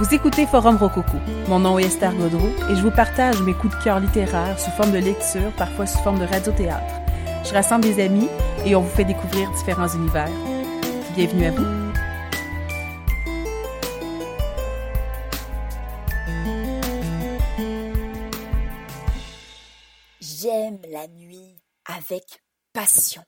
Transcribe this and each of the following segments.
Vous écoutez Forum Rococo. Mon nom est Esther Godreau et je vous partage mes coups de cœur littéraires sous forme de lecture, parfois sous forme de radiothéâtre. Je rassemble des amis et on vous fait découvrir différents univers. Bienvenue à vous. J'aime la nuit avec passion.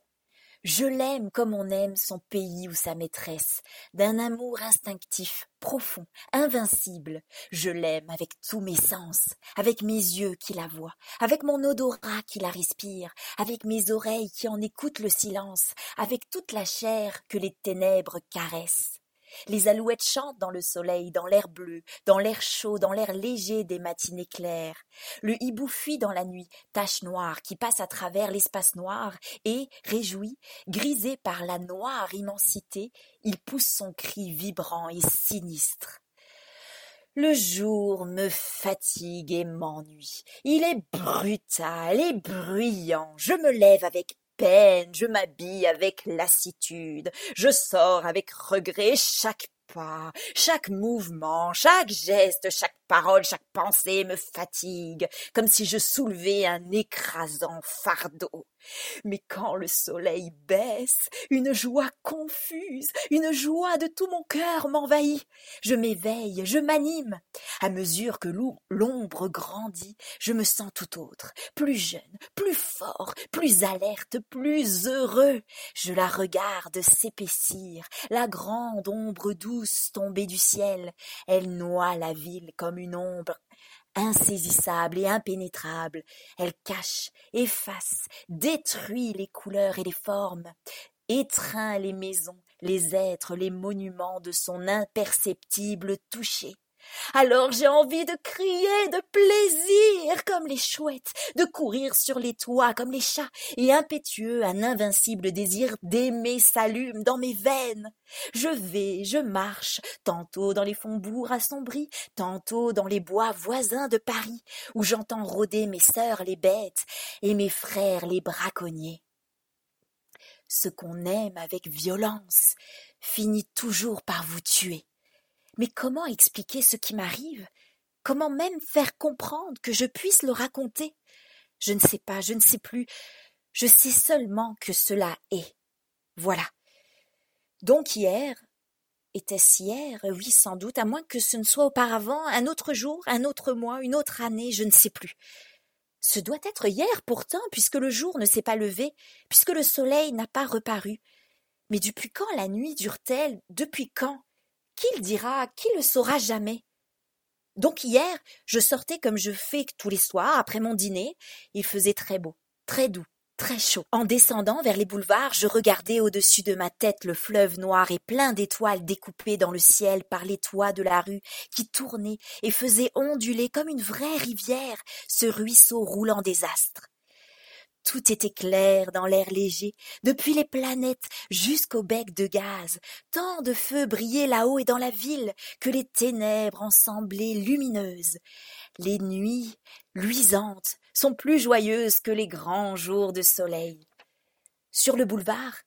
Je l'aime comme on aime son pays ou sa maîtresse, d'un amour instinctif, profond, invincible. Je l'aime avec tous mes sens, avec mes yeux qui la voient, avec mon odorat qui la respire, avec mes oreilles qui en écoutent le silence, avec toute la chair que les ténèbres caressent. Les alouettes chantent dans le soleil, dans l'air bleu, dans l'air chaud, dans l'air léger des matinées claires. Le hibou fuit dans la nuit, tache noire qui passe à travers l'espace noir, et, réjoui, grisé par la noire immensité, il pousse son cri vibrant et sinistre. Le jour me fatigue et m'ennuie. Il est brutal et bruyant. Je me lève avec je m'habille avec lassitude, je sors avec regret chaque pas, chaque mouvement, chaque geste, chaque parole, chaque pensée me fatigue, comme si je soulevais un écrasant fardeau. Mais quand le soleil baisse, une joie confuse, une joie de tout mon cœur m'envahit. Je m'éveille, je m'anime. À mesure que l'ombre grandit, je me sens tout autre, plus jeune, plus fort, plus alerte, plus heureux. Je la regarde s'épaissir, la grande ombre douce tombée du ciel. Elle noie la ville comme une ombre insaisissable et impénétrable. Elle cache, efface, détruit les couleurs et les formes, étreint les maisons, les êtres, les monuments de son imperceptible toucher. Alors j'ai envie de crier de plaisir comme les chouettes, de courir sur les toits comme les chats, et impétueux un invincible désir d'aimer s'allume dans mes veines. Je vais, je marche, tantôt dans les faubourgs assombris, tantôt dans les bois voisins de Paris, où j'entends rôder mes sœurs les bêtes et mes frères les braconniers. Ce qu'on aime avec violence finit toujours par vous tuer. Mais comment expliquer ce qui m'arrive? Comment même faire comprendre que je puisse le raconter? Je ne sais pas, je ne sais plus. Je sais seulement que cela est. Voilà. Donc hier, était-ce hier? Oui, sans doute, à moins que ce ne soit auparavant, un autre jour, un autre mois, une autre année, je ne sais plus. Ce doit être hier pourtant, puisque le jour ne s'est pas levé, puisque le soleil n'a pas reparu. Mais depuis quand la nuit dure-t-elle? Depuis quand? Qui le dira? Qui le saura jamais? Donc hier, je sortais comme je fais tous les soirs après mon dîner. Il faisait très beau, très doux, très chaud. En descendant vers les boulevards, je regardais au-dessus de ma tête le fleuve noir et plein d'étoiles découpées dans le ciel par les toits de la rue qui tournaient et faisaient onduler comme une vraie rivière ce ruisseau roulant des astres. Tout était clair dans l'air léger, depuis les planètes jusqu'au bec de gaz. Tant de feux brillaient là-haut et dans la ville que les ténèbres en semblaient lumineuses. Les nuits, luisantes, sont plus joyeuses que les grands jours de soleil. Sur le boulevard,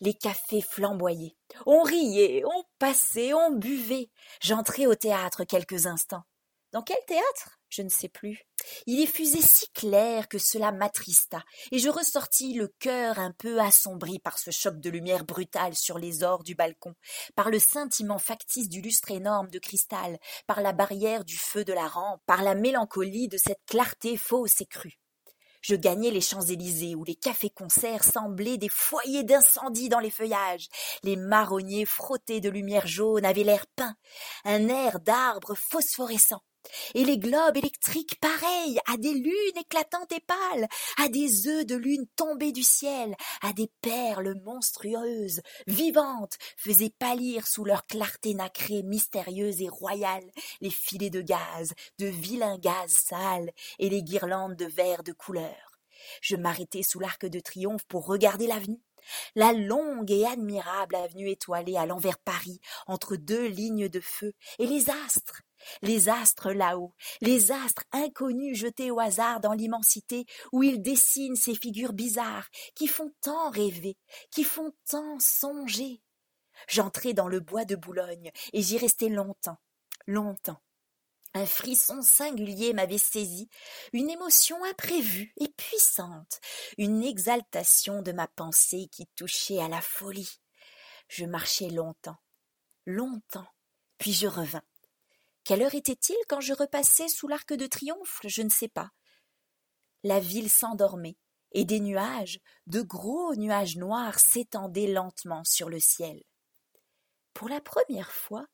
les cafés flamboyaient. On riait, on passait, on buvait. J'entrai au théâtre quelques instants. Dans quel théâtre? Je ne sais plus. Il effusait si clair que cela m'attrista, et je ressortis le cœur un peu assombri par ce choc de lumière brutale sur les ors du balcon, par le scintillement factice du lustre énorme de cristal, par la barrière du feu de la rampe, par la mélancolie de cette clarté fausse et crue. Je gagnais les Champs-Élysées où les cafés-concerts semblaient des foyers d'incendie dans les feuillages. Les marronniers frottés de lumière jaune avaient l'air peint, un air d'arbres phosphorescents. Et les globes électriques pareils à des lunes éclatantes et pâles, à des œufs de lune tombés du ciel, à des perles monstrueuses, vivantes, faisaient pâlir sous leur clarté nacrée mystérieuse et royale les filets de gaz, de vilains gaz sales et les guirlandes de verre de couleur. Je m'arrêtai sous l'arc de triomphe pour regarder l'avenue. La longue et admirable avenue étoilée à l'envers Paris, entre deux lignes de feu, et les astres, les astres là-haut, les astres inconnus jetés au hasard dans l'immensité où ils dessinent ces figures bizarres qui font tant rêver, qui font tant songer. J'entrai dans le bois de Boulogne et j'y restai longtemps. Longtemps. Un frisson singulier m'avait saisi, une émotion imprévue et puissante, une exaltation de ma pensée qui touchait à la folie. Je marchai longtemps, longtemps, puis je revins. Quelle heure était-il quand je repassais sous l'arc de triomphe? Je ne sais pas. La ville s'endormait, et des nuages, de gros nuages noirs, s'étendaient lentement sur le ciel. Pour la première fois,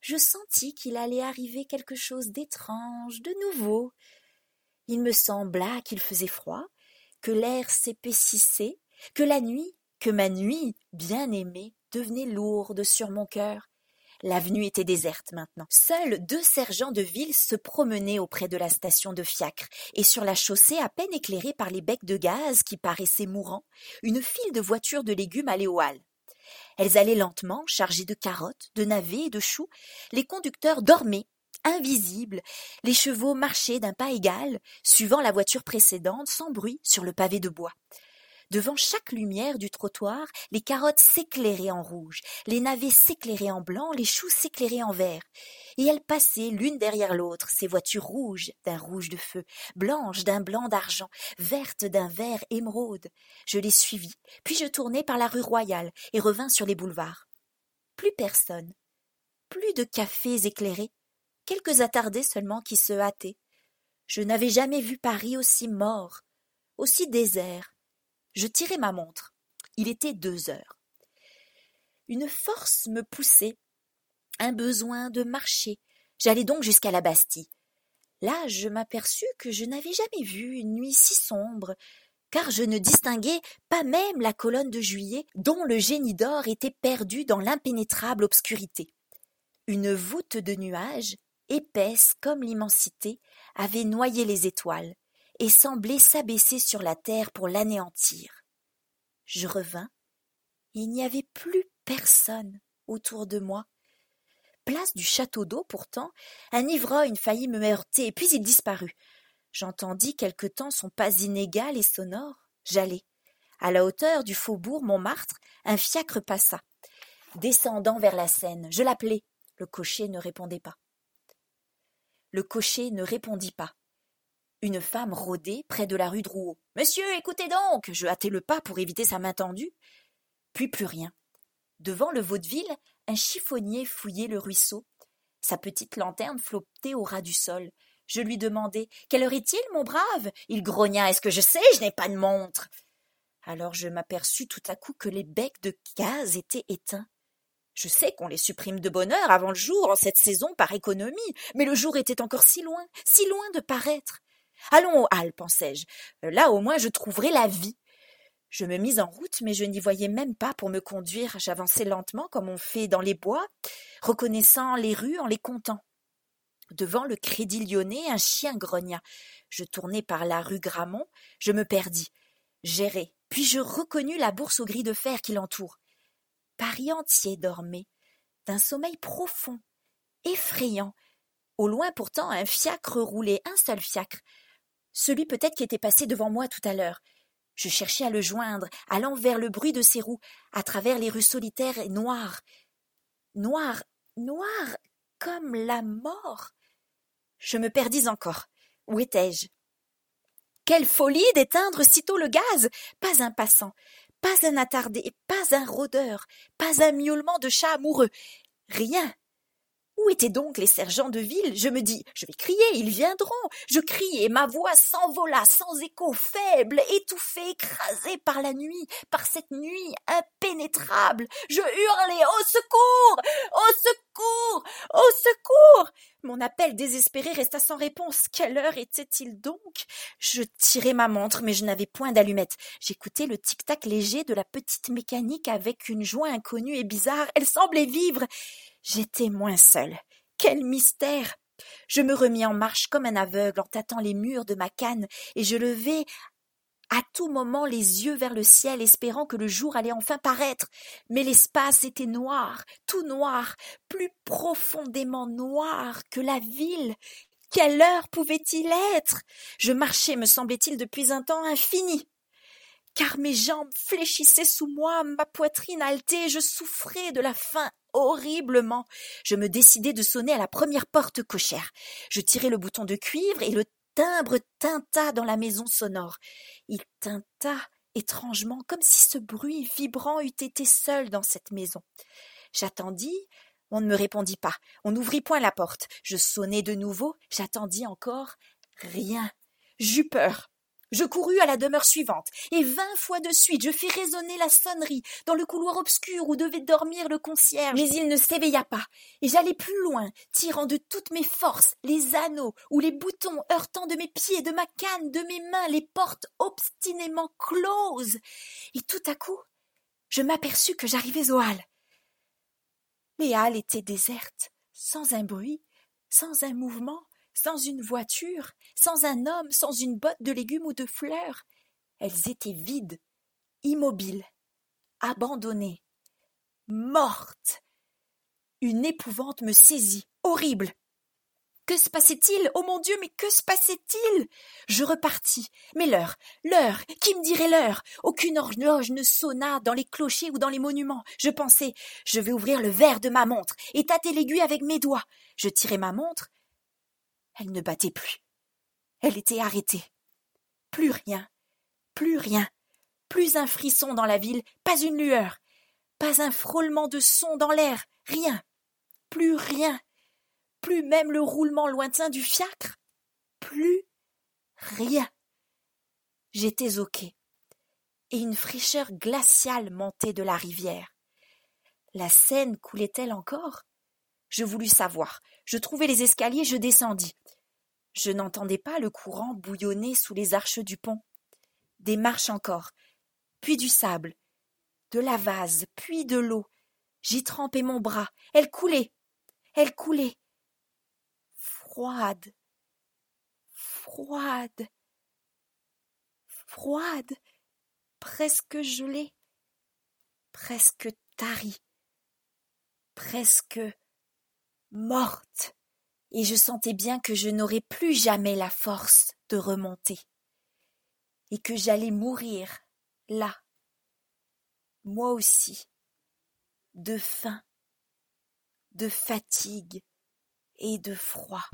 je sentis qu'il allait arriver quelque chose d'étrange, de nouveau. Il me sembla qu'il faisait froid, que l'air s'épaississait, que la nuit, que ma nuit, bien aimée, devenait lourde sur mon cœur. L'avenue était déserte maintenant. Seuls deux sergents de ville se promenaient auprès de la station de fiacre, et sur la chaussée à peine éclairée par les becs de gaz qui paraissaient mourants, une file de voitures de légumes allait au hall. Elles allaient lentement, chargées de carottes, de navets et de choux. Les conducteurs dormaient, invisibles. Les chevaux marchaient d'un pas égal, suivant la voiture précédente, sans bruit, sur le pavé de bois. Devant chaque lumière du trottoir, les carottes s'éclairaient en rouge, les navets s'éclairaient en blanc, les choux s'éclairaient en vert. Et elles passaient l'une derrière l'autre, ces voitures rouges d'un rouge de feu, blanches d'un blanc d'argent, vertes d'un vert émeraude. Je les suivis, puis je tournai par la rue Royale et revins sur les boulevards. Plus personne, plus de cafés éclairés, quelques attardés seulement qui se hâtaient. Je n'avais jamais vu Paris aussi mort, aussi désert, je tirai ma montre. Il était deux heures. Une force me poussait, un besoin de marcher. J'allais donc jusqu'à la Bastille. Là, je m'aperçus que je n'avais jamais vu une nuit si sombre, car je ne distinguais pas même la colonne de juillet dont le génie d'or était perdu dans l'impénétrable obscurité. Une voûte de nuages, épaisse comme l'immensité, avait noyé les étoiles, et semblait s'abaisser sur la terre pour l'anéantir. Je revins. Il n'y avait plus personne autour de moi. Place du château d'eau, pourtant, un ivrogne faillit me heurter, puis il disparut. J'entendis quelque temps son pas inégal et sonore. J'allai. À la hauteur du faubourg Montmartre, un fiacre passa. Descendant vers la Seine, je l'appelai. Le cocher ne répondait pas. Le cocher ne répondit pas. Une femme rôdait près de la rue Drouot. Monsieur, écoutez donc Je hâtai le pas pour éviter sa main tendue. Puis plus rien. Devant le vaudeville, un chiffonnier fouillait le ruisseau. Sa petite lanterne flottait au ras du sol. Je lui demandai Quelle heure est-il, mon brave? Il grogna Est-ce que je sais? Je n'ai pas de montre. Alors je m'aperçus tout à coup que les becs de gaz étaient éteints. Je sais qu'on les supprime de bonne heure avant le jour en cette saison par économie, mais le jour était encore si loin, si loin de paraître. Allons aux Halles, pensai-je. Là au moins je trouverai la vie. Je me mis en route, mais je n'y voyais même pas pour me conduire. J'avançais lentement, comme on fait dans les bois, reconnaissant les rues en les comptant. Devant le Crédit Lyonnais, un chien grogna. Je tournai par la rue Gramont, je me perdis. J'errai, puis je reconnus la bourse au gris de fer qui l'entoure. Paris entier dormait, d'un sommeil profond, effrayant. Au loin pourtant, un fiacre roulait, un seul fiacre, celui peut-être qui était passé devant moi tout à l'heure. Je cherchais à le joindre, allant vers le bruit de ses roues, à travers les rues solitaires et noires. Noires, noires, comme la mort. Je me perdis encore. Où étais-je? Quelle folie d'éteindre sitôt le gaz Pas un passant, pas un attardé, pas un rôdeur, pas un miaulement de chat amoureux. Rien, étaient donc les sergents de ville? Je me dis, je vais crier, ils viendront. Je crie ma voix s'envola sans écho, faible, étouffée, écrasée par la nuit, par cette nuit impénétrable. Je hurlai au secours, au secours, au secours. Mon appel désespéré resta sans réponse. Quelle heure était-il donc? Je tirai ma montre, mais je n'avais point d'allumette. J'écoutais le tic-tac léger de la petite mécanique avec une joie inconnue et bizarre. Elle semblait vivre. J'étais moins seule. Quel mystère. Je me remis en marche comme un aveugle en tâtant les murs de ma canne, et je levai à tout moment les yeux vers le ciel, espérant que le jour allait enfin paraître. Mais l'espace était noir, tout noir, plus profondément noir que la ville. Quelle heure pouvait-il être? Je marchais, me semblait-il, depuis un temps infini. Car mes jambes fléchissaient sous moi, ma poitrine haletait, je souffrais de la faim horriblement. Je me décidai de sonner à la première porte cochère. Je tirai le bouton de cuivre et le timbre tinta dans la maison sonore. Il tinta étrangement, comme si ce bruit vibrant eût été seul dans cette maison. J'attendis, on ne me répondit pas. On n'ouvrit point la porte. Je sonnai de nouveau, j'attendis encore. Rien. J'eus peur. Je courus à la demeure suivante, et vingt fois de suite je fis résonner la sonnerie dans le couloir obscur où devait dormir le concierge. Mais il ne s'éveilla pas, et j'allai plus loin, tirant de toutes mes forces les anneaux ou les boutons, heurtant de mes pieds, de ma canne, de mes mains les portes obstinément closes. Et tout à coup, je m'aperçus que j'arrivais aux halles. Les halles étaient désertes, sans un bruit, sans un mouvement, sans une voiture, sans un homme, sans une botte de légumes ou de fleurs. Elles étaient vides, immobiles, abandonnées, mortes. Une épouvante me saisit, horrible. Que se passait-il? Oh mon Dieu, mais que se passait-il? Je repartis. Mais l'heure, l'heure, qui me dirait l'heure? Aucune horloge ne sonna dans les clochers ou dans les monuments. Je pensais, je vais ouvrir le verre de ma montre et tâter l'aiguille avec mes doigts. Je tirai ma montre. Elle ne battait plus. Elle était arrêtée. Plus rien, plus rien, plus un frisson dans la ville, pas une lueur, pas un frôlement de son dans l'air, rien, plus rien plus même le roulement lointain du fiacre, plus rien. J'étais au quai, et une fraîcheur glaciale montait de la rivière. La Seine coulait-elle encore? Je voulus savoir. Je trouvai les escaliers, je descendis. Je n'entendais pas le courant bouillonner sous les arches du pont. Des marches encore, puis du sable, de la vase, puis de l'eau. J'y trempais mon bras. Elle coulait. Elle coulait. Froide, froide, froide, presque gelée, presque tarie, presque morte, et je sentais bien que je n'aurais plus jamais la force de remonter, et que j'allais mourir là, moi aussi, de faim, de fatigue et de froid.